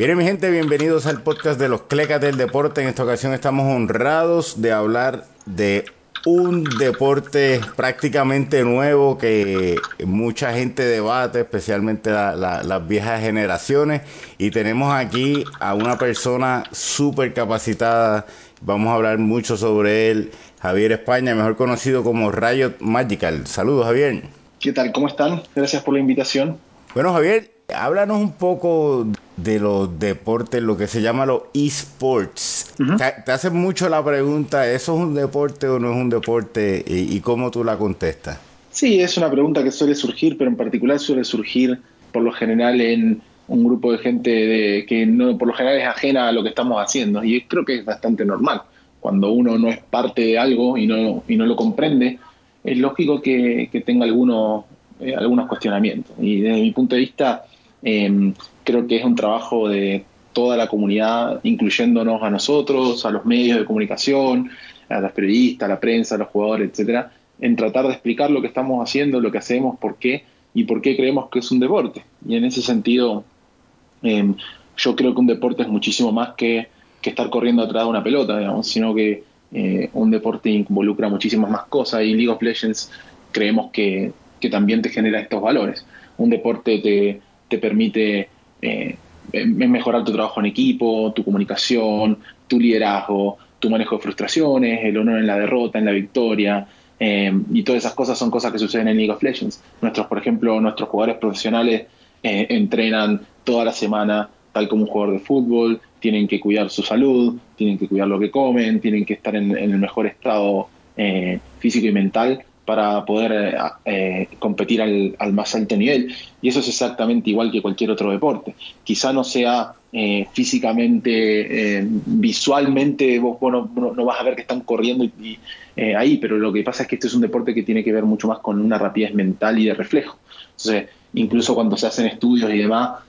Bien, mi gente, bienvenidos al podcast de los Clecas del Deporte. En esta ocasión estamos honrados de hablar de un deporte prácticamente nuevo que mucha gente debate, especialmente las viejas generaciones. Y tenemos aquí a una persona súper capacitada. Vamos a hablar mucho sobre él, Javier España, mejor conocido como Riot Magical. Saludos, Javier. ¿Qué tal? ¿Cómo están? Gracias por la invitación. Bueno, Javier, háblanos un poco de los deportes, lo que se llama los esports. te, hacen mucho la pregunta, ¿eso es un deporte o no es un deporte? Y, cómo tú la contestas? Sí, es una pregunta que suele surgir, pero en particular suele surgir por lo general en un grupo de gente de, que no, por lo general es ajena a lo que estamos haciendo. Y creo que es bastante normal. Cuando uno no es parte de algo y no, y no lo comprende, es lógico que, tenga algunos, eh, algunos cuestionamientos. Y desde mi punto de vista, eh, creo que es un trabajo de toda la comunidad, incluyéndonos a nosotros, a los medios de comunicación, a los periodistas, a la prensa, a los jugadores, etcétera, en tratar de explicar lo que estamos haciendo, lo que hacemos, por qué y por qué creemos que es un deporte. Y en ese sentido, em, yo creo que un deporte es muchísimo más que, que estar corriendo atrás de una pelota, digamos, sino que eh, un deporte involucra muchísimas más cosas y League of Legends creemos que, que también te genera estos valores. Un deporte te, te permite eh, mejorar tu trabajo en equipo, tu comunicación, tu liderazgo, tu manejo de frustraciones, el honor en la derrota, en la victoria. Eh, y todas esas cosas son cosas que suceden en League of Legends. Nuestros, por ejemplo, nuestros jugadores profesionales eh, entrenan toda la semana tal como un jugador de fútbol, tienen que cuidar su salud, tienen que cuidar lo que comen, tienen que estar en, el mejor estado físico y mental para poder eh, eh, competir al, más alto nivel. Y eso es exactamente igual que cualquier otro deporte. Quizá no sea eh, físicamente, visualmente, vos, no, vas a ver que están corriendo ahí, pero lo que pasa es que este es un deporte que tiene que ver mucho más con una rapidez mental y de reflejo. Entonces, incluso cuando se hacen estudios y demás,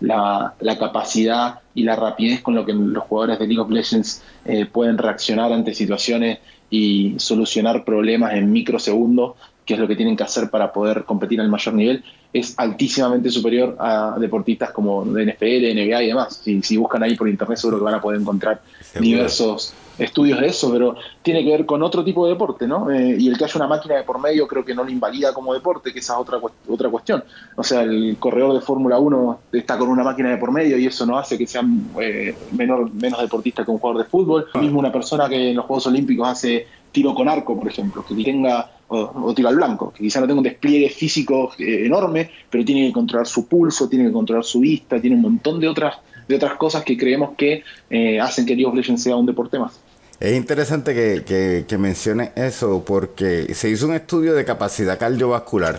la, la, capacidad y la rapidez con lo que los jugadores de League of Legends pueden reaccionar ante situaciones y solucionar problemas en microsegundos, que es lo que tienen que hacer para poder competir al mayor nivel, es altísimamente superior a deportistas como de NFL, NBA y demás. Si, si buscan ahí por internet seguro que van a poder encontrar diversos estudios de eso, pero tiene que ver con otro tipo de deporte, ¿no? Eh, y el que haya una máquina de por medio creo que no lo invalida como deporte, que esa es otra, otra cuestión. O sea, el corredor de Fórmula 1 está con una máquina de por medio y eso no hace que sea eh, menor, menos deportista que un jugador de fútbol. Mismo una persona que en los Juegos Olímpicos hace tiro con arco, por ejemplo, que tenga o, tiro al blanco, que quizá no tenga un despliegue físico eh, enorme, pero tiene que controlar su pulso, tiene que controlar su vista, tiene un montón de otras de otras cosas que creemos que hacen que League of Legends sea un deporte más. Es interesante que, que, que mencione eso porque se hizo un estudio de capacidad cardiovascular.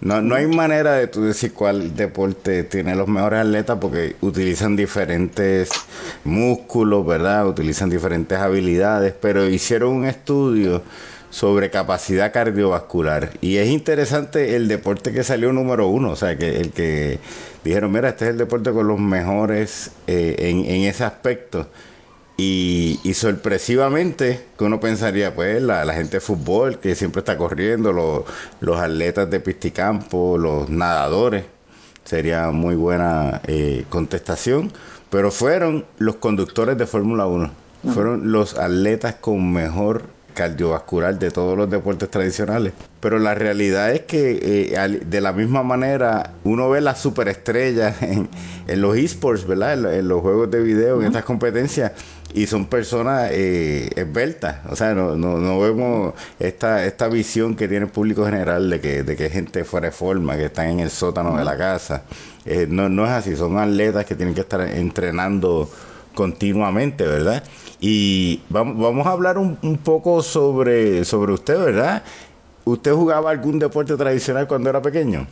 No, no hay manera de tú decir cuál deporte tiene los mejores atletas porque utilizan diferentes músculos, ¿verdad? Utilizan diferentes habilidades, pero hicieron un estudio sobre capacidad cardiovascular. Y es interesante el deporte que salió número uno, o sea, que el que dijeron, mira, este es el deporte con los mejores eh, en, en ese aspecto. Y, sorpresivamente, que uno pensaría, pues, la, gente de fútbol que siempre está corriendo, los, atletas de pisticampo, los nadadores, sería muy buena eh, contestación. Pero fueron los conductores de Fórmula 1, fueron los atletas con mejor cardiovascular de todos los deportes tradicionales. Pero la realidad es que eh, de la misma manera uno ve las superestrellas en, en los esports, ¿verdad? En, los juegos de video, en estas competencias y son personas eh, esbeltas. O sea, no, no, no, vemos esta, esta visión que tiene el público general de que, de que gente fuera de forma, que están en el sótano de la casa. Eh, no, no es así, son atletas que tienen que estar entrenando continuamente, ¿verdad? Y vamos, a hablar un, poco sobre, sobre usted, ¿verdad? ¿Usted jugaba algún deporte tradicional cuando era pequeño?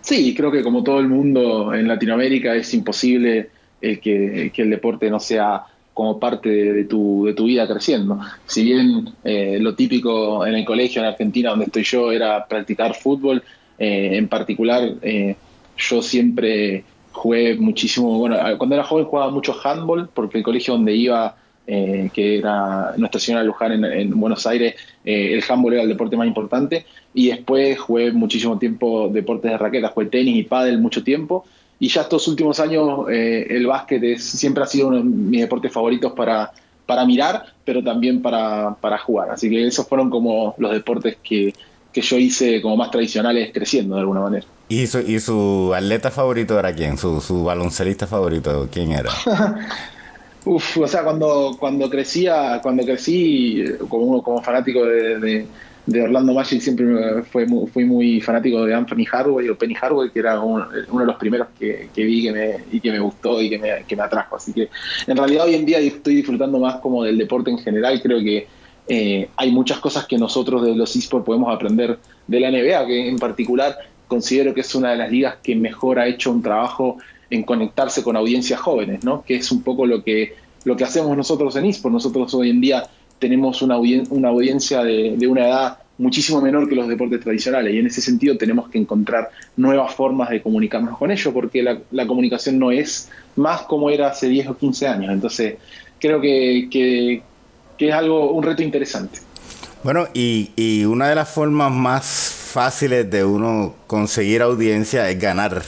Sí, creo que como todo el mundo en Latinoamérica es imposible que, que el deporte no sea como parte de, tu, de tu vida creciendo. Si bien eh, lo típico en el colegio en Argentina, donde estoy yo, era practicar fútbol, eh, en particular eh, yo siempre jugué muchísimo, bueno, cuando era joven jugaba mucho handball, porque el colegio donde iba, que era nuestra señora Luján en, Buenos Aires, el handball era el deporte más importante, y después jugué muchísimo tiempo deportes de raquetas, jugué tenis y pádel mucho tiempo, y ya estos últimos años eh, el básquet es, siempre ha sido uno de mis deportes favoritos para, para mirar, pero también para, para jugar. Así que esos fueron como los deportes que, que yo hice como más tradicionales creciendo de alguna manera. ¿Y su, y su atleta favorito era quién? ¿Su, su baloncelista favorito quién era? Uf, o sea, cuando, cuando crecía, cuando crecí como, como fanático de, de, Orlando Magic siempre fue muy, fui muy fanático de Anthony Hardaway o Penny Hardaway, que era uno, de los primeros que, que, vi que me, y que me gustó y que me, que me atrajo. Así que en realidad hoy en día estoy disfrutando más como del deporte en general. Creo que eh, hay muchas cosas que nosotros de los esports podemos aprender de la NBA, que en particular considero que es una de las ligas que mejor ha hecho un trabajo en conectarse con audiencias jóvenes, ¿no? que es un poco lo que, lo que hacemos nosotros en eSport. Nosotros hoy en día tenemos una, una audiencia de, una edad muchísimo menor que los deportes tradicionales y en ese sentido tenemos que encontrar nuevas formas de comunicarnos con ellos porque la, comunicación no es más como era hace 10 o 15 años. Entonces creo que, que, es algo, un reto interesante. Bueno, y, y una de las formas más fáciles de uno conseguir audiencia es ganar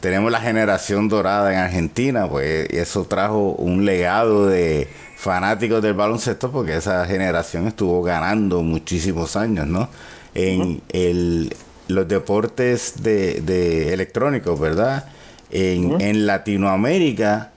tenemos la generación dorada en Argentina, pues eso trajo un legado de fanáticos del baloncesto porque esa generación estuvo ganando muchísimos años, ¿no? En el, los deportes de, electrónicos, ¿verdad? En, en Latinoamérica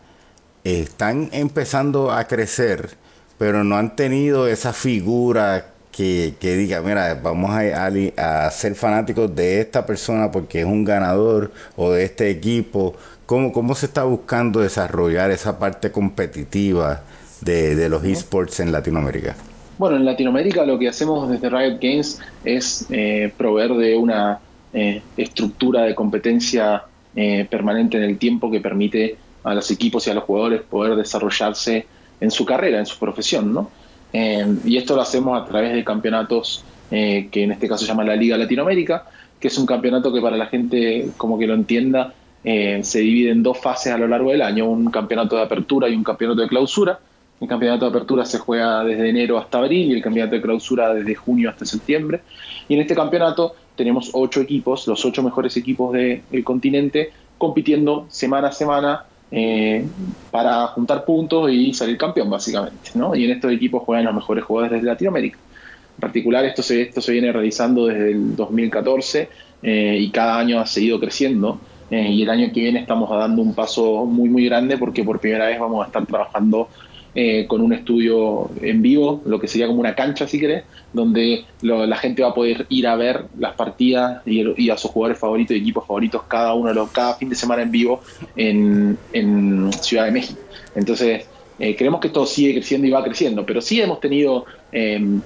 están empezando a crecer, pero no han tenido esa figura que, diga, mira, vamos a, ser fanáticos de esta persona porque es un ganador o de este equipo. ¿Cómo, cómo se está buscando desarrollar esa parte competitiva de, los esports en Latinoamérica? Bueno, en Latinoamérica lo que hacemos desde Riot Games es eh, proveer de una eh, estructura de competencia eh, permanente en el tiempo que permite a los equipos y a los jugadores poder desarrollarse en su carrera, en su profesión, ¿no? Eh, y esto lo hacemos a través de campeonatos eh, que en este caso se llama la Liga Latinoamérica, que es un campeonato que para la gente como que lo entienda eh, se divide en dos fases a lo largo del año, un campeonato de apertura y un campeonato de clausura. El campeonato de apertura se juega desde enero hasta abril y el campeonato de clausura desde junio hasta septiembre. Y en este campeonato tenemos ocho equipos, los ocho mejores equipos del continente, compitiendo semana a semana eh, para juntar puntos y salir campeón, básicamente. ¿no? Y en estos equipos juegan los mejores jugadores de Latinoamérica. En particular, esto se, esto se viene realizando desde el 2014 eh, y cada año ha seguido creciendo. Eh, y el año que viene estamos dando un paso muy, muy grande porque por primera vez vamos a estar trabajando eh, con un estudio en vivo, lo que sería como una cancha, si querés, donde la gente va a poder ir a ver las partidas y, a sus jugadores favoritos y equipos favoritos cada uno los, cada fin de semana en vivo en, Ciudad de México. Entonces, eh, creemos que esto sigue creciendo y va creciendo, pero sí hemos tenido em,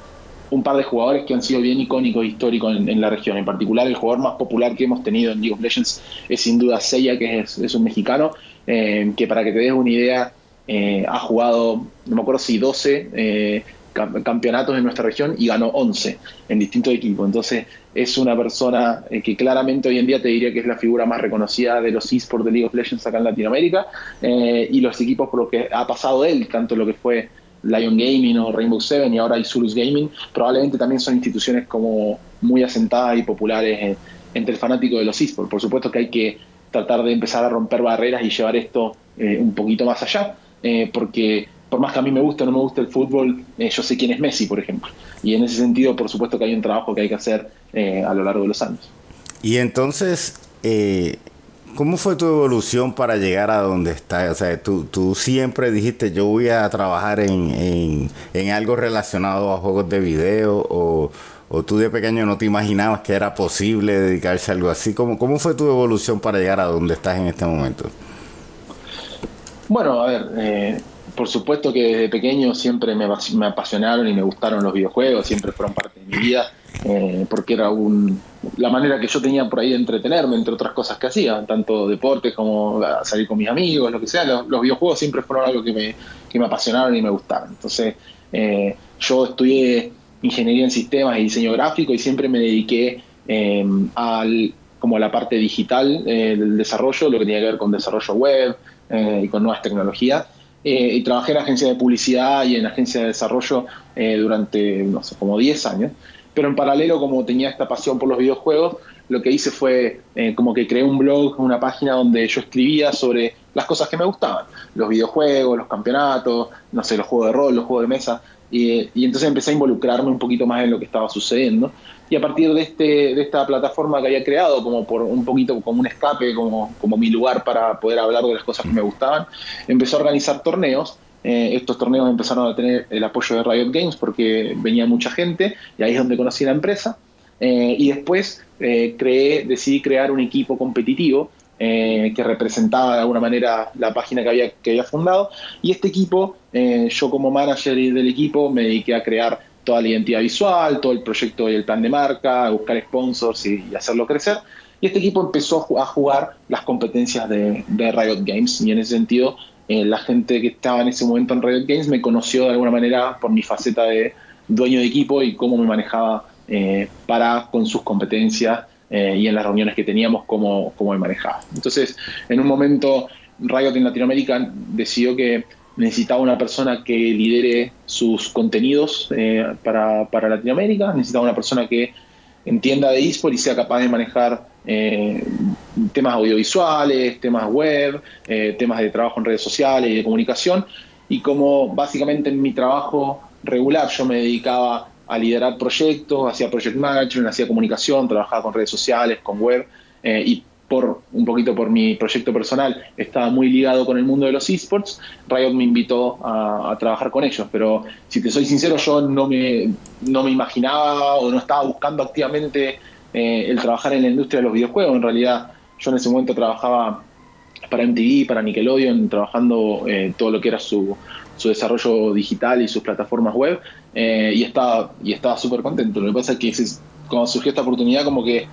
un par de jugadores que han sido bien icónicos e históricos en, la región. En particular, el jugador más popular que hemos tenido en League of Legends es sin duda Seiya, que es, es un mexicano, em, que para que te des una idea, eh, ha jugado, no me acuerdo si 12 eh, campeonatos en nuestra región y ganó 11 en distintos equipos. Entonces es una persona eh, que claramente hoy en día te diría que es la figura más reconocida de los esports de League of Legends acá en Latinoamérica y los equipos por lo que ha pasado él, tanto lo que fue Lion Gaming o Rainbow Seven y ahora Isurus Gaming, probablemente también son instituciones como muy asentadas y populares entre el fanático de los esports. Por supuesto que hay que tratar de empezar a romper barreras y llevar esto un poquito más allá. Eh, porque por más que a mí me guste o no me guste el fútbol, eh, yo sé quién es Messi, por ejemplo. Y en ese sentido, por supuesto que hay un trabajo que hay que hacer eh, a lo largo de los años. Y entonces, ¿cómo fue tu evolución para llegar a donde estás? O sea, tú, tú siempre dijiste, yo voy a trabajar en, en, algo relacionado a juegos de video o, o, tú de pequeño no te imaginabas que era posible dedicarse a algo así. ¿Cómo, ¿Cómo fue tu evolución para llegar a donde estás en este momento? Bueno, a ver, eh, por supuesto que desde pequeño siempre me, apasionaron y me gustaron los videojuegos, siempre fueron parte de mi vida, eh, porque era un, la manera que yo tenía por ahí de entretenerme, entre otras cosas que hacía, tanto deportes como salir con mis amigos, lo que sea, los, videojuegos siempre fueron algo que me, que me apasionaron y me gustaron. Entonces, eh, yo estudié ingeniería en sistemas y diseño gráfico y siempre me dediqué al como a la parte digital del desarrollo, lo que tenía que ver con desarrollo web, eh, y con nuevas tecnologías. Eh, y trabajé en agencia de publicidad y en agencia de desarrollo eh, durante, no sé, como 10 años. Pero en paralelo, como tenía esta pasión por los videojuegos, lo que hice fue eh, como que creé un blog, una página donde yo escribía sobre las cosas que me gustaban, los videojuegos, los campeonatos, no sé, los juegos de rol, los juegos de mesa, y, y entonces empecé a involucrarme un poquito más en lo que estaba sucediendo. Y a partir de, este, de esta plataforma que había creado, como por un poquito como un escape, como, como mi lugar para poder hablar de las cosas que me gustaban, empecé a organizar torneos eh, estos torneos empezaron a tener el apoyo de Riot Games porque venía mucha gente y ahí es donde conocí la empresa. Eh, y después eh, creé, decidí crear un equipo competitivo que representaba de alguna manera la página que había, que había fundado. Y este equipo, yo como manager del equipo, me dediqué a crear toda la identidad visual, todo el proyecto y el plan de marca, buscar sponsors y, hacerlo crecer. Y este equipo empezó a jugar las competencias de, de Riot Games y en ese sentido eh, la gente que estaba en ese momento en Riot Games me conoció de alguna manera por mi faceta de dueño de equipo y cómo me manejaba eh, para con sus competencias eh, y en las reuniones que teníamos cómo, cómo me manejaba. Entonces, en un momento Riot en Latinoamérica decidió que necesitaba una persona que lidere sus contenidos para, para Latinoamérica, necesitaba una persona que entienda de eSport y sea capaz de manejar eh, temas audiovisuales, temas web, eh, temas de trabajo en redes sociales y de comunicación. Y como básicamente en mi trabajo regular yo me dedicaba a liderar proyectos, hacía project management, hacía comunicación, trabajaba con redes sociales, con web, eh, y por un poquito por mi proyecto personal estaba muy ligado con el mundo de los esports, Riot me invitó a, trabajar con ellos, pero si te soy sincero, yo no me, no me imaginaba o no estaba buscando activamente eh, el trabajar en la industria de los videojuegos. En realidad, yo en ese momento trabajaba para MTV, para Nickelodeon, trabajando eh, todo lo que era su, su, desarrollo digital y sus plataformas web, eh, y estaba y estaba súper contento. Lo que pasa es que cuando surgió esta oportunidad, como que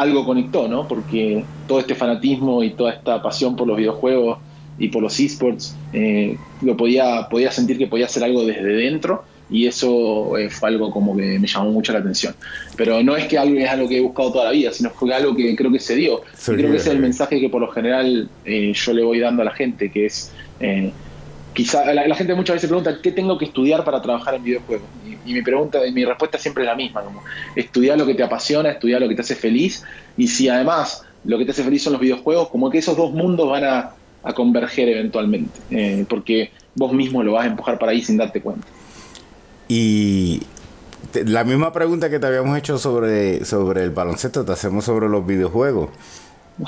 algo conectó, ¿no? Porque todo este fanatismo y toda esta pasión por los videojuegos y por los esports, lo podía, podía sentir que podía hacer algo desde dentro y eso eh, fue algo como que me llamó mucho la atención. Pero no es que algo es algo que he buscado toda la vida, sino fue algo que creo que se dio. y creo que ese es el mensaje que por lo general eh, yo le voy dando a la gente, que es, eh, quizá la, gente muchas veces pregunta, ¿qué tengo que estudiar para trabajar en videojuegos? Y, mi pregunta, mi respuesta siempre es la misma, como estudiar lo que te apasiona, estudiar lo que te hace feliz, y si además lo que te hace feliz son los videojuegos, como que esos dos mundos van a, a converger eventualmente, porque vos mismo lo vas a empujar para ahí sin darte cuenta. Y la misma pregunta que te habíamos hecho sobre, sobre el baloncesto, te hacemos sobre los videojuegos.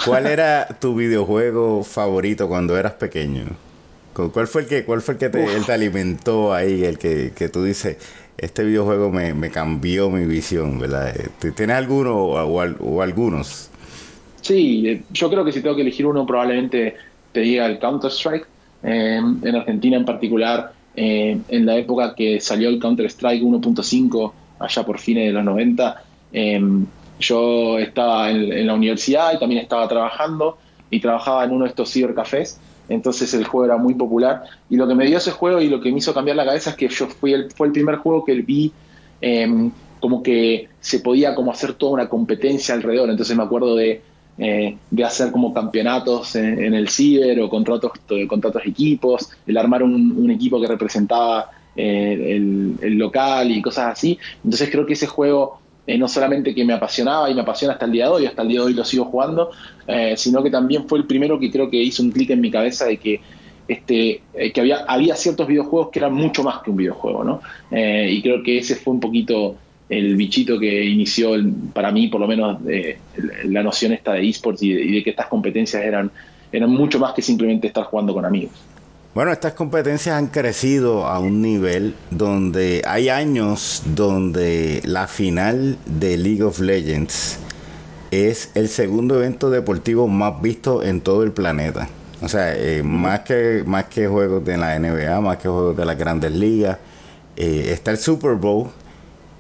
¿Cuál era tu videojuego favorito cuando eras pequeño? ¿Cuál fue el que, cuál fue el que te, te alimentó ahí? El que, que tú dices, este videojuego me, me, cambió mi visión, ¿verdad? ¿Tienes alguno o, algunos? Sí, eh, yo creo que si tengo que elegir uno, probablemente te diga el Counter-Strike. Eh, en Argentina en particular, eh, en la época que salió el Counter-Strike 1.5, allá por fines de los 90, em, yo estaba en, la universidad y también estaba trabajando y trabajaba en uno de estos cibercafés, entonces el juego era muy popular y lo que me dio ese juego y lo que me hizo cambiar la cabeza es que yo fui el, fue el primer juego que vi em, como que se podía como hacer toda una competencia alrededor, entonces me acuerdo de eh, de hacer como campeonatos en, el ciber o contra otros, equipos, el armar un, equipo que representaba eh, el, local y cosas así. Entonces creo que ese juego eh, no solamente que me apasionaba y me apasiona hasta el día de hoy, hasta el día de hoy lo sigo jugando, sino que también fue el primero que creo que hizo un clic en mi cabeza de que este, que había, había ciertos videojuegos que eran mucho más que un videojuego, ¿no? y creo que ese fue un poquito el bichito que inició para mí, por lo menos, eh, la noción esta de esports y, y de, que estas competencias eran, eran mucho más que simplemente estar jugando con amigos. Bueno, estas competencias han crecido a un nivel donde hay años donde la final de League of Legends es el segundo evento deportivo más visto en todo el planeta. O sea, eh, más, que, más que juegos de la NBA, más que juegos de las grandes ligas, eh, está el Super Bowl,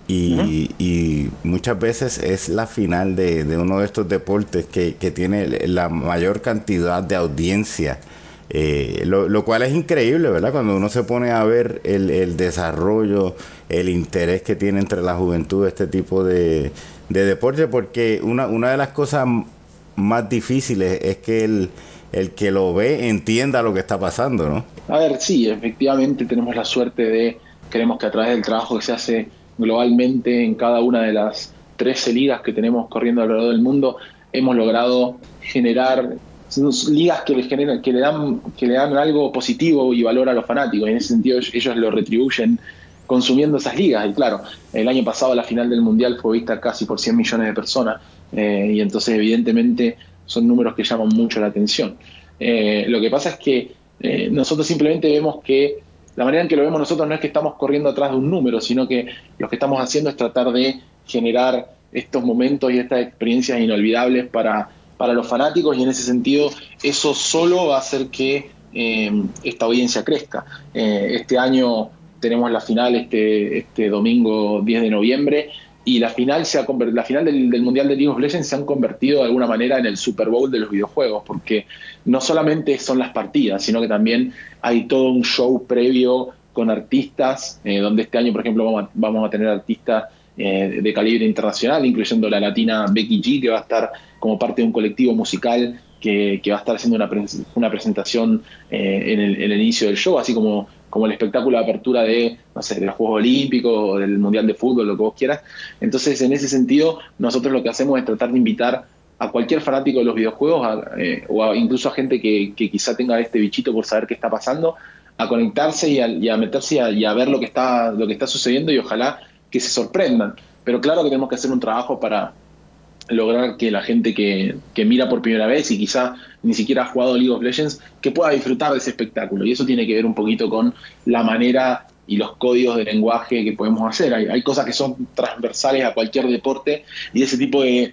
y, muchas veces es la final de, uno de estos deportes que, tiene la mayor cantidad de audiencia. Eh, lo, cual es increíble, ¿verdad? Cuando uno se pone a ver el, desarrollo, el interés que tiene entre la juventud este tipo de, deporte, porque una, una de las cosas más difíciles es que el, el que lo ve entienda lo que está pasando, ¿no? A ver, sí, efectivamente tenemos la suerte de, creemos que a través del trabajo que se hace globalmente en cada una de las 13 ligas que tenemos corriendo alrededor del mundo, hemos logrado generar ligas que le generan, que le dan, que le dan algo positivo y valor a los fanáticos. Y en ese sentido ellos lo retribuyen consumiendo esas ligas. Y claro, el año pasado la final del Mundial fue vista casi por 100 millones de personas. Eh, y entonces evidentemente son números que llaman mucho la atención. Eh, lo que pasa es que eh, nosotros simplemente vemos que la manera en que lo vemos nosotros no es que estamos corriendo atrás de un número, sino que lo que estamos haciendo es tratar de generar estos momentos y estas experiencias inolvidables para, para los fanáticos y en ese sentido eso solo va a hacer que eh, esta audiencia crezca. Eh, este año tenemos la final este, este domingo 10 de noviembre y la final se ha la final del, mundial de League of Legends se han convertido de alguna manera en el Super Bowl de los videojuegos porque no solamente son las partidas sino que también hay todo un show previo con artistas eh, donde este año por ejemplo vamos vamos a tener artistas eh, de calibre internacional, incluyendo la latina Becky G, que va a estar como parte de un colectivo musical que, va a estar haciendo una, una presentación eh, en, el, inicio del show, así como, como el espectáculo de apertura de, no sé, de los Juegos Olímpicos o del Mundial de Fútbol, lo que vos quieras. Entonces, en ese sentido, nosotros lo que hacemos es tratar de invitar a cualquier fanático de los videojuegos eh, o incluso a gente que, quizá tenga este bichito por saber qué está pasando, a conectarse y a, meterse y a, ver lo que está lo que está sucediendo y ojalá que se sorprendan. Pero claro que tenemos que hacer un trabajo para lograr que la gente que, mira por primera vez y quizá ni siquiera ha jugado League of Legends, que pueda disfrutar de ese espectáculo. Y eso tiene que ver un poquito con la manera y los códigos de lenguaje que podemos hacer. Hay, cosas que son transversales a cualquier deporte y ese tipo de,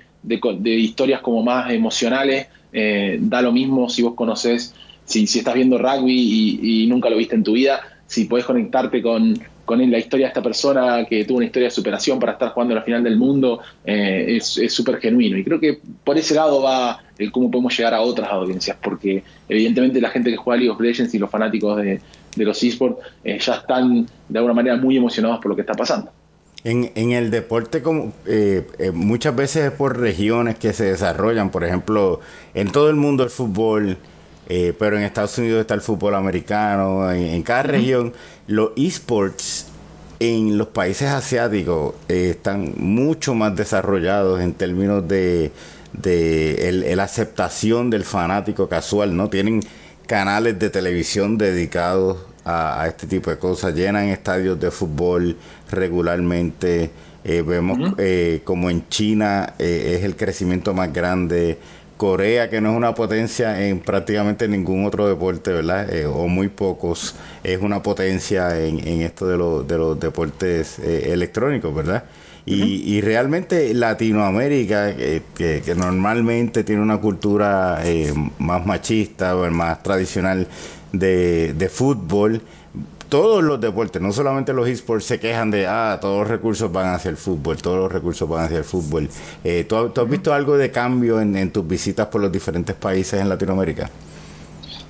historias como más emocionales eh, da lo mismo si vos conocés, si, si estás viendo rugby y, y, nunca lo viste en tu vida, si podés conectarte con, con la historia de esta persona que tuvo una historia de superación para estar jugando a la final del mundo, eh, es súper genuino. Y creo que por ese lado va el cómo podemos llegar a otras audiencias, porque evidentemente la gente que juega League of Legends y los fanáticos de, los esports eh, ya están de alguna manera muy emocionados por lo que está pasando. En, en el deporte, como, eh, muchas veces es por regiones que se desarrollan, por ejemplo, en todo el mundo el fútbol eh, pero en Estados Unidos está el fútbol americano, en, cada región. Los esports en los países asiáticos eh, están mucho más desarrollados en términos de, de el, aceptación del fanático casual, ¿no? Tienen canales de televisión dedicados a, este tipo de cosas, llenan estadios de fútbol regularmente. Eh, vemos como en China es el crecimiento más grande Corea, que no es una potencia en prácticamente ningún otro deporte, ¿verdad? Eh, o muy pocos, es una potencia en, esto de, de los deportes eh, electrónicos, ¿verdad? Y, realmente Latinoamérica, que, normalmente tiene una cultura eh, más machista o más tradicional de, de fútbol, todos los deportes, no solamente los esports, se quejan de, ah, todos los recursos van hacia el fútbol, todos los recursos van hacia el fútbol. Eh, ¿tú, has visto algo de cambio en, tus visitas por los diferentes países en Latinoamérica?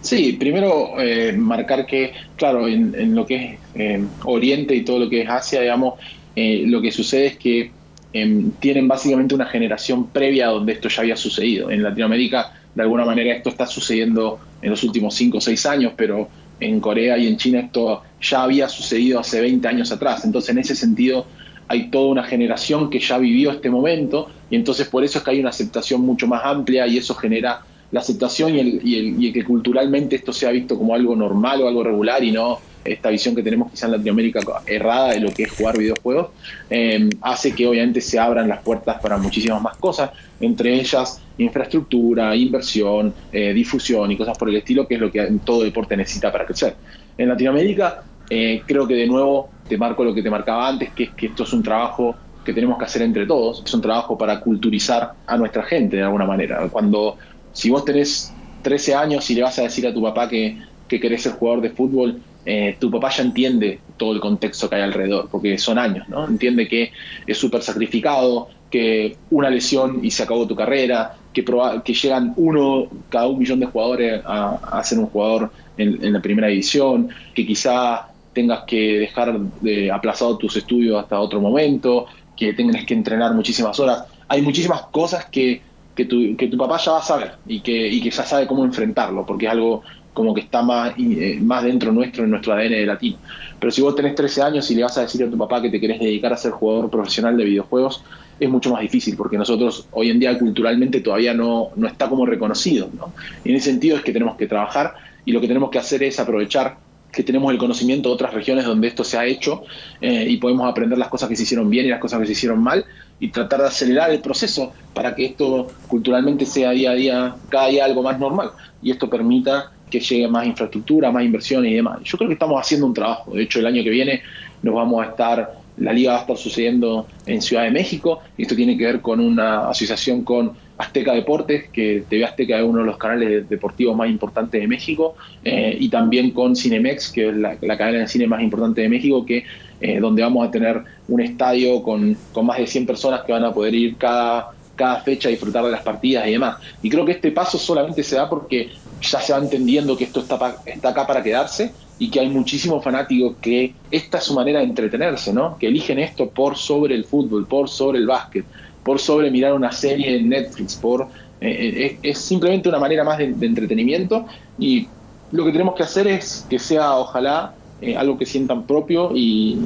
Sí, primero eh, marcar que, claro, en, lo que es eh, Oriente y todo lo que es Asia, digamos, lo que sucede es que em, tienen básicamente una generación previa donde esto ya había sucedido. En Latinoamérica, de alguna manera, esto está sucediendo en los últimos 5 o 6 años, pero en Corea y en China esto ya había sucedido hace 20 años atrás. Entonces, en ese sentido, hay toda una generación que ya vivió este momento y entonces por eso es que hay una aceptación mucho más amplia y eso genera la aceptación y el, y el, que culturalmente esto sea visto como algo normal o algo regular y no esta visión que tenemos quizá en Latinoamérica errada de lo que es jugar videojuegos, eh, hace que obviamente se abran las puertas para muchísimas más cosas, entre ellas infraestructura, inversión, eh, difusión y cosas por el estilo, que es lo que todo deporte necesita para crecer. En Latinoamérica, eh, creo que de nuevo te marco lo que te marcaba antes, que es que esto es un trabajo que tenemos que hacer entre todos, es un trabajo para culturizar a nuestra gente de alguna manera. Cuando, si vos tenés 13 años y le vas a decir a tu papá que, que querés ser jugador de fútbol, eh, tu papá ya entiende todo el contexto que hay alrededor, porque son años, ¿no? Entiende que es súper sacrificado, que una lesión y se acabó tu carrera, que, que llegan uno cada un millón de jugadores a, ser un jugador en, la primera división, que quizá tengas que dejar de aplazado tus estudios hasta otro momento, que tengas que entrenar muchísimas horas. Hay muchísimas cosas que, que, tu, que tu papá ya va a saber y que, y que ya sabe cómo enfrentarlo, porque es algo como que está más, eh, más dentro nuestro, en nuestro ADN de latino. Pero si vos tenés 13 años y le vas a decir a tu papá que te querés dedicar a ser jugador profesional de videojuegos, es mucho más difícil, porque nosotros hoy en día culturalmente todavía no, no está como reconocido. ¿no? Y en ese sentido es que tenemos que trabajar y lo que tenemos que hacer es aprovechar que tenemos el conocimiento de otras regiones donde esto se ha hecho eh, y podemos aprender las cosas que se hicieron bien y las cosas que se hicieron mal y tratar de acelerar el proceso para que esto culturalmente sea día a día, cada día algo más normal y esto permita que llegue más infraestructura, más inversiones y demás. Yo creo que estamos haciendo un trabajo. De hecho, el año que viene nos vamos a estar, la liga va a estar sucediendo en Ciudad de México. Esto tiene que ver con una asociación con Azteca Deportes, que TV Azteca es uno de los canales deportivos más importantes de México, eh, y también con Cinemex, que es la, cadena de cine más importante de México, que eh, donde vamos a tener un estadio con, con más de 100 personas que van a poder ir cada cada fecha, disfrutar de las partidas y demás. Y creo que este paso solamente se da porque ya se va entendiendo que esto está, está acá para quedarse y que hay muchísimos fanáticos que esta es su manera de entretenerse, ¿no? Que eligen esto por sobre el fútbol, por sobre el básquet, por sobre mirar una serie en Netflix, por eh, eh, es, simplemente una manera más de, entretenimiento y lo que tenemos que hacer es que sea ojalá eh, algo que sientan propio y,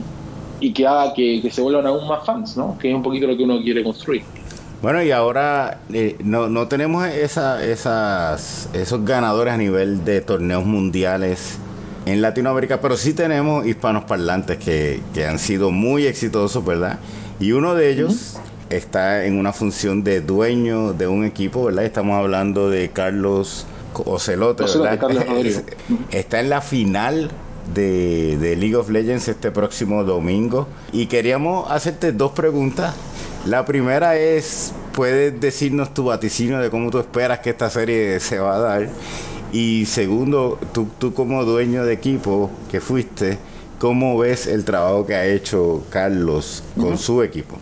y que haga que, que, se vuelvan aún más fans, ¿no? Que es un poquito lo que uno quiere construir. Bueno, y ahora eh, no, no tenemos esa, esas, esos ganadores a nivel de torneos mundiales en Latinoamérica, pero sí tenemos hispanos parlantes que, que han sido muy exitosos, ¿verdad? Y uno de ellos está en una función de dueño de un equipo, ¿verdad? Estamos hablando de Carlos Ocelote, ¿verdad? está en la final de, de, League of Legends este próximo domingo. Y queríamos hacerte dos preguntas la primera es, puedes decirnos tu vaticinio de cómo tú esperas que esta serie se va a dar. Y segundo, tú, tú como dueño de equipo que fuiste, ¿cómo ves el trabajo que ha hecho Carlos con su equipo?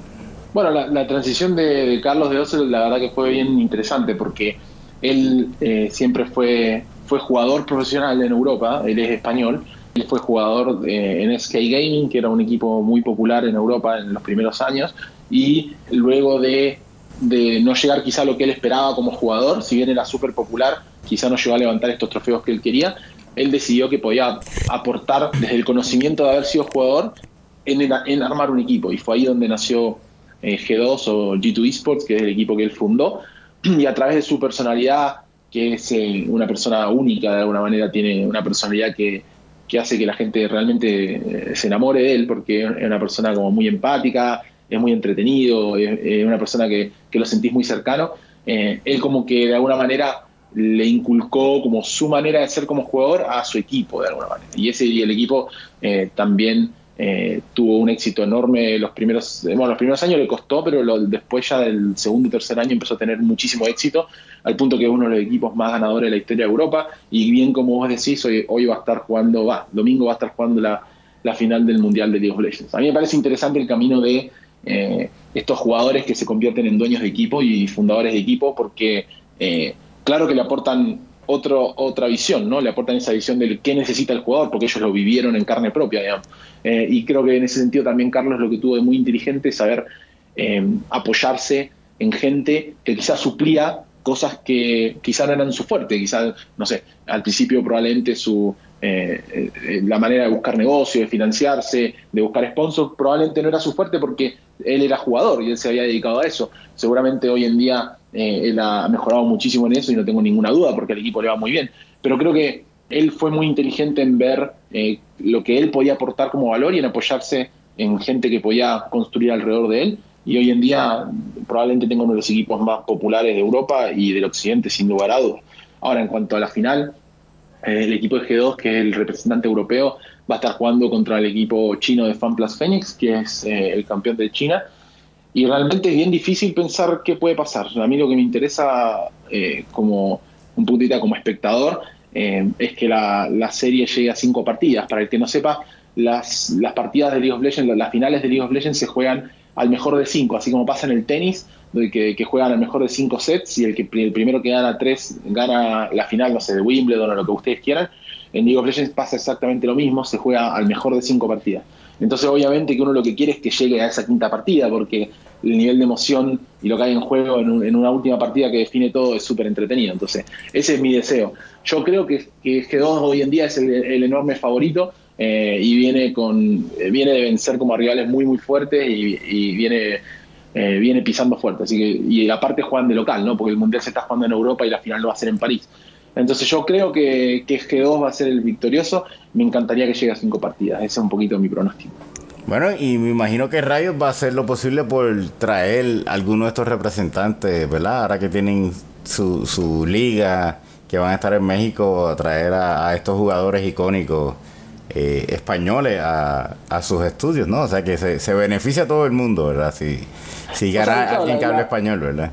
Bueno, la, transición de, Carlos de Ossel la verdad que fue bien interesante porque él eh, siempre fue, fue jugador profesional en Europa, él es español, él fue jugador eh, en SK Gaming, que era un equipo muy popular en Europa en los primeros años, y luego de, no llegar quizá a lo que él esperaba como jugador, si bien era súper popular, quizá no llegó a levantar estos trofeos que él quería, él decidió que podía aportar desde el conocimiento de haber sido jugador en, armar un equipo, y fue ahí donde nació eh, G2 o G2 Esports, que es el equipo que él fundó, y a través de su personalidad, que es eh, una persona única de alguna manera, tiene una personalidad que, que hace que la gente realmente eh, se enamore de él, porque es una persona como muy empática, es muy entretenido, es, una persona que, lo sentís muy cercano. Eh, él como que de alguna manera le inculcó como su manera de ser como jugador a su equipo de alguna manera. Y ese y el equipo eh, también tuvo un éxito enorme los primeros, bueno, los primeros años le costó, pero después ya del segundo y tercer año empezó a tener muchísimo éxito, al punto que es uno de los equipos más ganadores de la historia de Europa. Y bien como vos decís, hoy, hoy va a estar jugando, va, domingo va a estar jugando la, la final del Mundial de League of Legends. A mí me parece interesante el camino de eh, estos jugadores que se convierten en dueños de equipo y fundadores de equipo, porque eh, claro que le aportan otro, otra visión, ¿no? Le aportan esa visión de qué necesita el jugador, porque ellos lo vivieron en carne propia, digamos. Eh, y creo que en ese sentido también Carlos lo que tuvo de muy inteligente es saber apoyarse en gente que quizás suplía cosas que quizás no eran su fuerte, quizás, no sé, al principio probablemente su, eh, eh, la manera de buscar negocio, de financiarse, de buscar sponsors, probablemente no era su fuerte porque él era jugador y él se había dedicado a eso. Seguramente hoy en día eh, él ha mejorado muchísimo en eso y no tengo ninguna duda porque el equipo le va muy bien. Pero creo que él fue muy inteligente en ver lo que él podía aportar como valor y en apoyarse en gente que podía construir alrededor de él. Y hoy en día probablemente tenga uno de los equipos más populares de Europa y del Occidente, sin lugar a dudas. Ahora, en cuanto a la final, eh, el equipo de G2, que es el representante europeo, va a estar jugando contra el equipo chino de FanPlus Phoenix, que es eh, el campeón de China. Y realmente es bien difícil pensar qué puede pasar. A mí lo que me interesa eh, como un puntita como espectador es que la, serie llegue a cinco partidas. Para el que no sepa, las, las partidas de League of Legends, las finales de League of Legends se juegan al mejor de cinco, así como pasa en el tenis, que, que juegan al mejor de cinco sets y el, que, el primero que gana tres gana la final, no sé, de Wimbledon o lo que ustedes quieran. En League of Legends pasa exactamente lo mismo, se juega al mejor de cinco partidas. Entonces, obviamente que uno lo que quiere es que llegue a esa quinta partida, porque el nivel de emoción y lo que hay en juego en, una última partida que define todo es súper entretenido. Entonces, ese es mi deseo. Yo creo que, que G2 hoy en día es el, enorme favorito eh, y viene, con, eh, viene de vencer como a rivales muy, muy fuertes y, viene, eh, viene pisando fuerte. Así que, y aparte juegan de local, ¿no? porque el Mundial se está jugando en Europa y la final lo va a ser en París. Entonces yo creo que, que G2 va a ser el victorioso. Me encantaría que llegue a cinco partidas. Ese es un poquito mi pronóstico. Bueno, y me imagino que Rayos va a hacer lo posible por traer algunos de estos representantes, ¿verdad? Ahora que tienen su, su liga, que van a estar en México, a traer a, estos jugadores icónicos eh, españoles a, sus estudios, ¿no? O sea que se, beneficia a todo el mundo, ¿verdad? Si, si gana alguien que hable español, ¿verdad?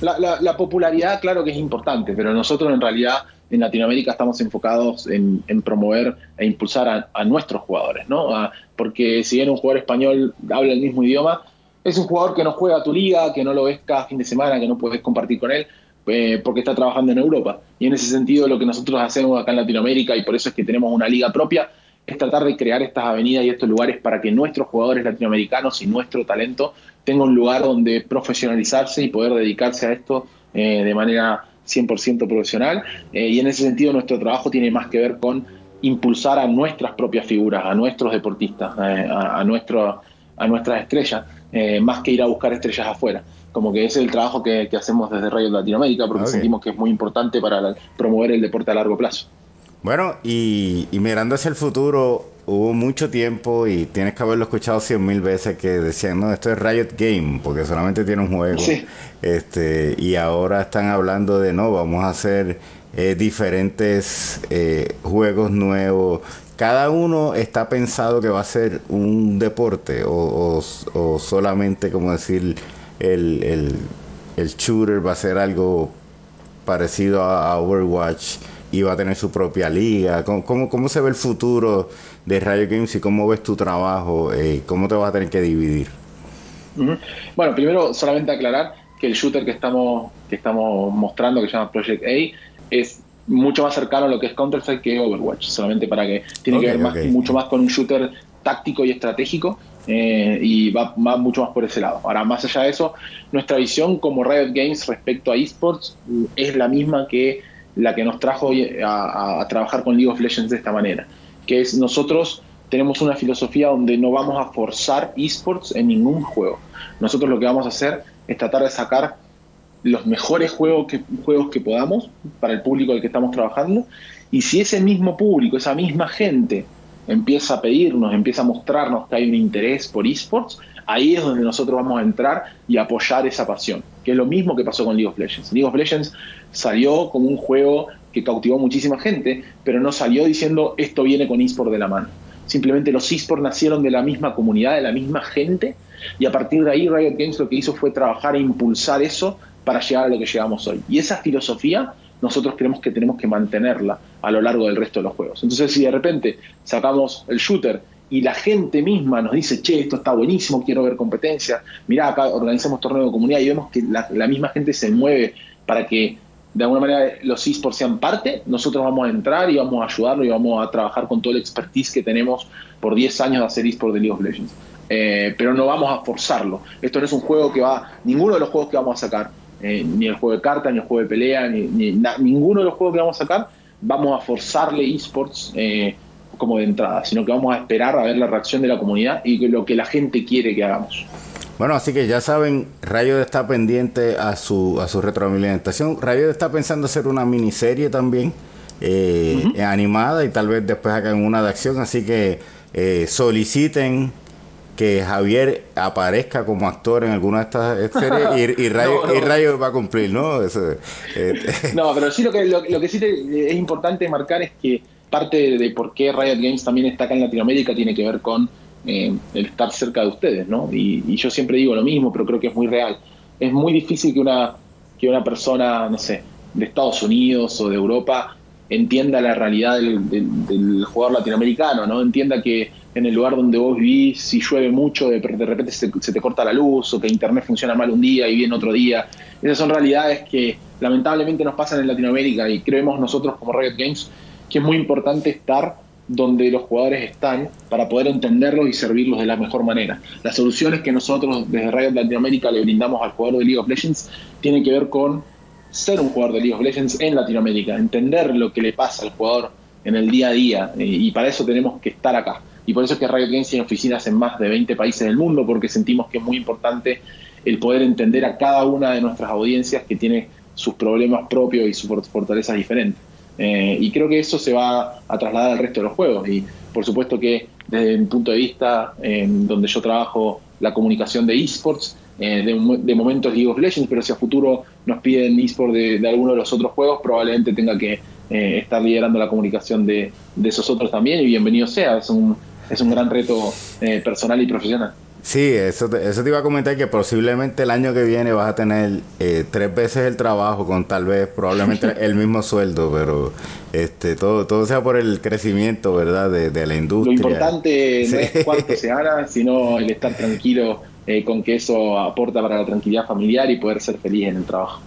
La, popularidad, claro que es importante, pero nosotros en realidad en Latinoamérica estamos enfocados en, promover e impulsar a, nuestros jugadores, ¿no? porque si bien un jugador español habla el mismo idioma, es un jugador que no juega a tu liga, que no lo ves cada fin de semana, que no puedes compartir con él, eh, porque está trabajando en Europa. Y en ese sentido lo que nosotros hacemos acá en Latinoamérica, y por eso es que tenemos una liga propia, es tratar de crear estas avenidas y estos lugares para que nuestros jugadores latinoamericanos y nuestro talento tenga un lugar donde profesionalizarse y poder dedicarse a esto eh, de manera 100% profesional. Eh, y en ese sentido nuestro trabajo tiene más que ver con impulsar a nuestras propias figuras, a nuestros deportistas, eh, a, a nuestras estrellas, más que ir a buscar estrellas afuera. Como que ese es el trabajo que, hacemos desde Radio Latinoamérica, porque sentimos que es muy importante para promover el deporte a largo plazo. Bueno, y, y mirando hacia el futuro, hubo mucho tiempo y tienes que haberlo escuchado cien mil veces que decían, no, esto es Riot Game, porque solamente tiene un juego. Este, y ahora están hablando de, no, vamos a hacer eh, diferentes eh, juegos nuevos. Cada uno está pensado que va a ser un deporte o, o, solamente, como decir, el, el, el, shooter va a ser algo parecido a Overwatch y va a tener su propia liga. ¿Cómo, cómo, cómo se ve el futuro de Riot Games y cómo ves tu trabajo, eh, cómo te vas a tener que dividir. Bueno, primero solamente aclarar que el shooter que estamos, que estamos mostrando, que se llama Project A, es mucho más cercano a lo que es Counter-Strike que Overwatch, solamente para que tiene que ver más, mucho más con un shooter táctico y estratégico eh, y va, mucho más por ese lado. Ahora, más allá de eso, nuestra visión como Riot Games respecto a esports es la misma que la que nos trajo a trabajar con League of Legends de esta manera que es nosotros tenemos una filosofía donde no vamos a forzar esports en ningún juego. Nosotros lo que vamos a hacer es tratar de sacar los mejores juegos que, juegos que podamos para el público al que estamos trabajando. Y si ese mismo público, esa misma gente, empieza a pedirnos, empieza a mostrarnos que hay un interés por esports, ahí es donde nosotros vamos a entrar y apoyar esa pasión, que es lo mismo que pasó con League of Legends. League of Legends salió como un juego que cautivó muchísima gente, pero no salió diciendo esto viene con eSport de la mano. Simplemente los eSports nacieron de la misma comunidad, de la misma gente, y a partir de ahí Riot Games lo que hizo fue trabajar e impulsar eso para llegar a lo que llegamos hoy. Y esa filosofía nosotros creemos que tenemos que mantenerla a lo largo del resto de los juegos. Entonces, si de repente sacamos el shooter y la gente misma nos dice, che, esto está buenísimo, quiero ver competencia, mirá, acá organizamos torneo de comunidad y vemos que la misma gente se mueve para que de alguna manera los esports sean parte, nosotros vamos a entrar y vamos a ayudarlo y vamos a trabajar con todo el expertise que tenemos por 10 años de hacer esports de League of Legends. Eh, pero no vamos a forzarlo. Esto no es un juego que va, ninguno de los juegos que vamos a sacar, eh, ni el juego de carta, ni el juego de pelea, ni, ninguno de los juegos que vamos a sacar, vamos a forzarle esports eh, como de entrada, sino que vamos a esperar a ver la reacción de la comunidad y lo que la gente quiere que hagamos. Bueno, así que ya saben, Rayo está pendiente a su, a su retroalimentación. Rayo está pensando hacer una miniserie también eh, animada y tal vez después hagan una de acción. Así que eh, soliciten que Javier aparezca como actor en alguna de estas series y, Rayo, va a cumplir, ¿no? Eh, no, pero sí lo que, lo, que sí es importante marcar es que parte de por qué Riot Games también está acá en Latinoamérica tiene que ver con eh, el estar cerca de ustedes, ¿no? Y, yo siempre digo lo mismo, pero creo que es muy real. Es muy difícil que una, que una persona, no sé, de Estados Unidos o de Europa entienda la realidad del, jugador latinoamericano, ¿no? Entienda que en el lugar donde vos vivís, si llueve mucho, de, repente se, te corta la luz o que internet funciona mal un día y bien otro día. Esas son realidades que lamentablemente nos pasan en Latinoamérica y creemos nosotros como Riot Games que es muy importante estar donde los jugadores están para poder entenderlos y servirlos de la mejor manera. Las soluciones que nosotros desde Riot Latinoamérica le brindamos al jugador de League of Legends tienen que ver con ser un jugador de League of Legends en Latinoamérica, entender lo que le pasa al jugador en el día a día y para eso tenemos que estar acá. Y por eso es que Riot Games tiene oficinas en más de 20 países del mundo porque sentimos que es muy importante el poder entender a cada una de nuestras audiencias que tiene sus problemas propios y sus fortalezas diferentes. Eh, y creo que eso se va a trasladar al resto de los juegos. Y por supuesto que desde mi punto de vista, donde yo trabajo la comunicación de esports, eh, de, de, momentos League of Legends, pero si a futuro nos piden esports de, de alguno de los otros juegos, probablemente tenga que eh, estar liderando la comunicación de, de, esos otros también. Y bienvenido sea, es un, es un gran reto personal y profesional. Sí, eso te, eso te iba a comentar que posiblemente el año que viene vas a tener eh, tres veces el trabajo con tal vez probablemente el mismo sueldo, pero este todo todo sea por el crecimiento, ¿verdad? De, de la industria. Lo importante sí. no es cuánto se gana, sino el estar tranquilo eh, con que eso aporta para la tranquilidad familiar y poder ser feliz en el trabajo.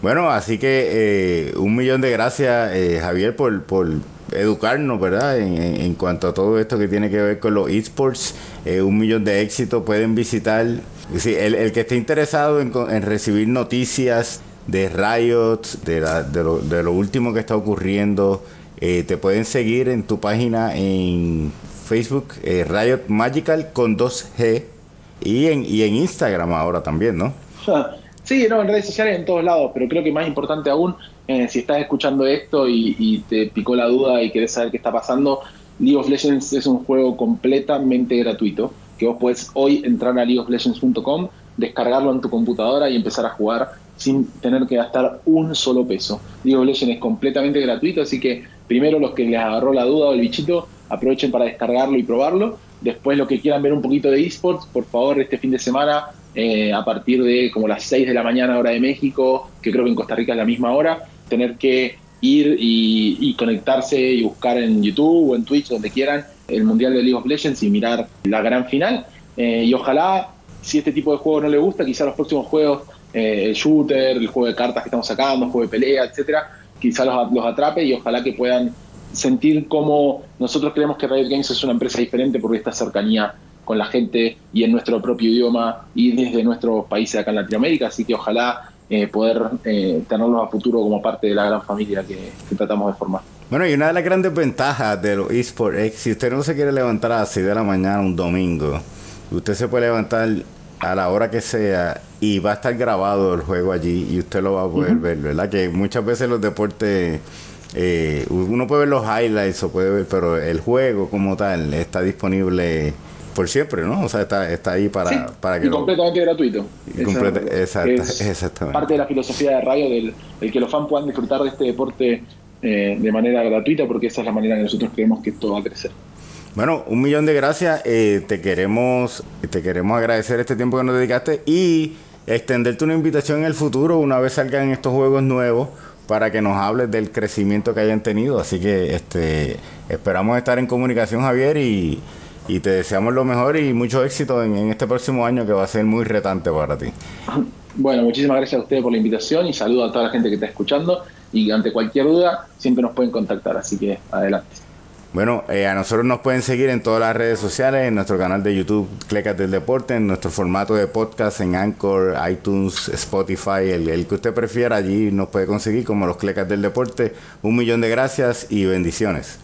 Bueno, así que eh, un millón de gracias, eh, Javier, por, por educarnos, ¿verdad? En, en, cuanto a todo esto que tiene que ver con los esports, un millón de éxitos. Pueden visitar, el, el, que esté interesado en, en, recibir noticias de Riot, de, la, de, lo, de, lo, último que está ocurriendo, te pueden seguir en tu página en Facebook, Riot Magical con 2G, y en, y en Instagram ahora también, ¿no? Sí, no, en redes sociales en todos lados, pero creo que más importante aún, eh, si estás escuchando esto y, y, te picó la duda y querés saber qué está pasando, League of Legends es un juego completamente gratuito, que vos podés hoy entrar a leagueoflegends.com, descargarlo en tu computadora y empezar a jugar sin tener que gastar un solo peso. League of Legends es completamente gratuito, así que primero los que les agarró la duda o el bichito, aprovechen para descargarlo y probarlo. Después los que quieran ver un poquito de esports, por favor, este fin de semana eh, a partir de como las 6 de la mañana hora de México, que creo que en Costa Rica es la misma hora, tener que ir y, y, conectarse y buscar en YouTube o en Twitch, donde quieran, el Mundial de League of Legends y mirar la gran final. Eh, y ojalá, si este tipo de juego no le gusta, quizá los próximos juegos, eh, el shooter, el juego de cartas que estamos sacando, el juego de pelea, etcétera, quizá los, los atrape y ojalá que puedan sentir cómo nosotros creemos que Riot Games es una empresa diferente por esta cercanía con la gente y en nuestro propio idioma y desde nuestros países acá en Latinoamérica, así que ojalá eh, poder eh, tenerlos a futuro como parte de la gran familia que, que, tratamos de formar. Bueno, y una de las grandes ventajas de los eSports es si usted no se quiere levantar a las 6 de la mañana un domingo, usted se puede levantar a la hora que sea y va a estar grabado el juego allí y usted lo va a poder uh -huh. ver, ¿verdad? Que muchas veces los deportes eh, uno puede ver los highlights o puede ver, pero el juego como tal está disponible por siempre, ¿no? O sea, está, está ahí para, sí, para que y completamente lo... gratuito. Exacta, es exactamente. Parte de la filosofía de radio del, del, que los fans puedan disfrutar de este deporte eh, de manera gratuita, porque esa es la manera que nosotros creemos que esto va a crecer. Bueno, un millón de gracias. Eh, te queremos, te queremos agradecer este tiempo que nos dedicaste y extenderte una invitación en el futuro, una vez salgan estos juegos nuevos, para que nos hables del crecimiento que hayan tenido. Así que este esperamos estar en comunicación, Javier, y y te deseamos lo mejor y mucho éxito en, este próximo año que va a ser muy retante para ti. Bueno, muchísimas gracias a ustedes por la invitación y saludo a toda la gente que está escuchando y ante cualquier duda siempre nos pueden contactar, así que adelante. Bueno, eh, a nosotros nos pueden seguir en todas las redes sociales, en nuestro canal de YouTube Clecas del Deporte, en nuestro formato de podcast en Anchor, iTunes, Spotify, el, el que usted prefiera, allí nos puede conseguir como los Clecas del Deporte. Un millón de gracias y bendiciones.